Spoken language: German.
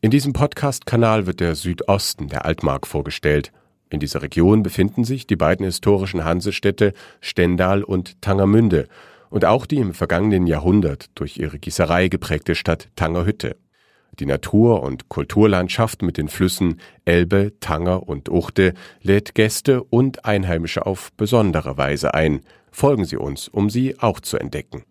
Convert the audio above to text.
In diesem Podcast-Kanal wird der Südosten der Altmark vorgestellt. In dieser Region befinden sich die beiden historischen Hansestädte Stendal und Tangermünde und auch die im vergangenen Jahrhundert durch ihre Gießerei geprägte Stadt Tangerhütte. Die Natur- und Kulturlandschaft mit den Flüssen Elbe, Tanger und Uchte lädt Gäste und Einheimische auf besondere Weise ein. Folgen Sie uns, um sie auch zu entdecken.